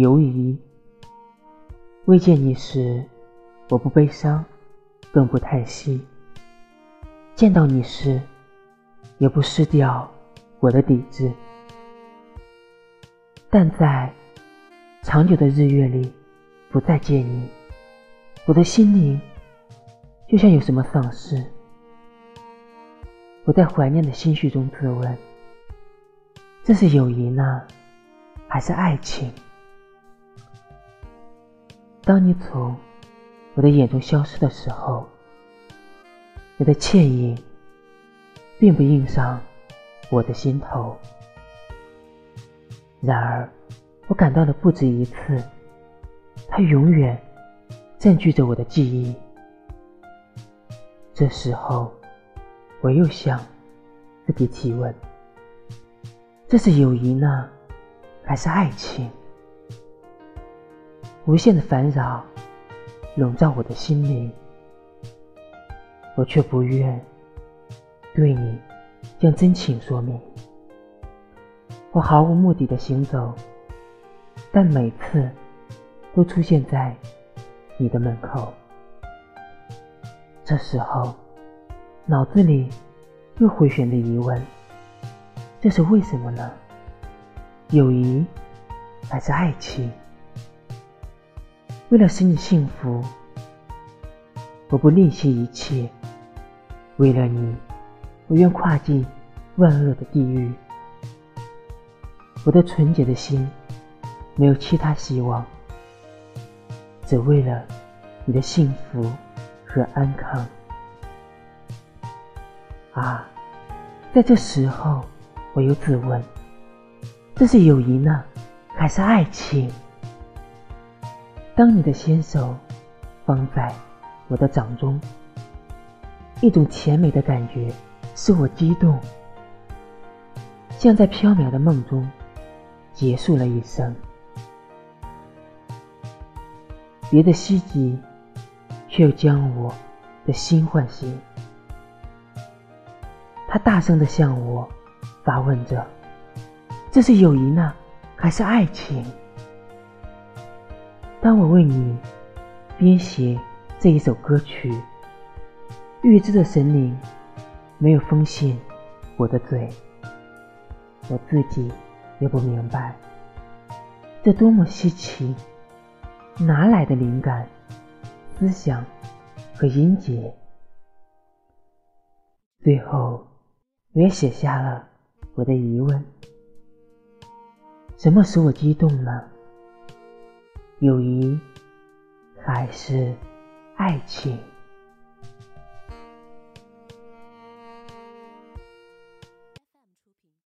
犹疑。未见你时，我不悲伤，更不叹息；见到你时，也不失掉我的底子。但在长久的日月里，不再见你，我的心灵就像有什么丧失。我在怀念的心绪中自问：这是友谊呢，还是爱情？当你从我的眼中消失的时候，你的倩影并不映上我的心头。然而，我感到了不止一次，它永远占据着我的记忆。这时候。我又向自己提问：这是友谊呢，还是爱情？无限的烦扰笼罩我的心灵，我却不愿对你将真情说明。我毫无目的的行走，但每次都出现在你的门口。这时候。脑子里又回旋着疑问：这是为什么呢？友谊还是爱情？为了使你幸福，我不吝惜一切；为了你，我愿跨进万恶的地狱。我的纯洁的心没有其他希望，只为了你的幸福和安康。啊，在这时候，我又自问：这是友谊呢，还是爱情？当你的纤手放在我的掌中，一种甜美的感觉使我激动，像在飘渺的梦中结束了一生。别的希冀，却又将我的心唤醒。他大声的向我发问着：“这是友谊呢，还是爱情？”当我为你编写这一首歌曲，预知的神灵没有封信我的嘴，我自己也不明白，这多么稀奇，哪来的灵感、思想和音节？最后。我也写下了我的疑问：什么使我激动呢？友谊还是爱情？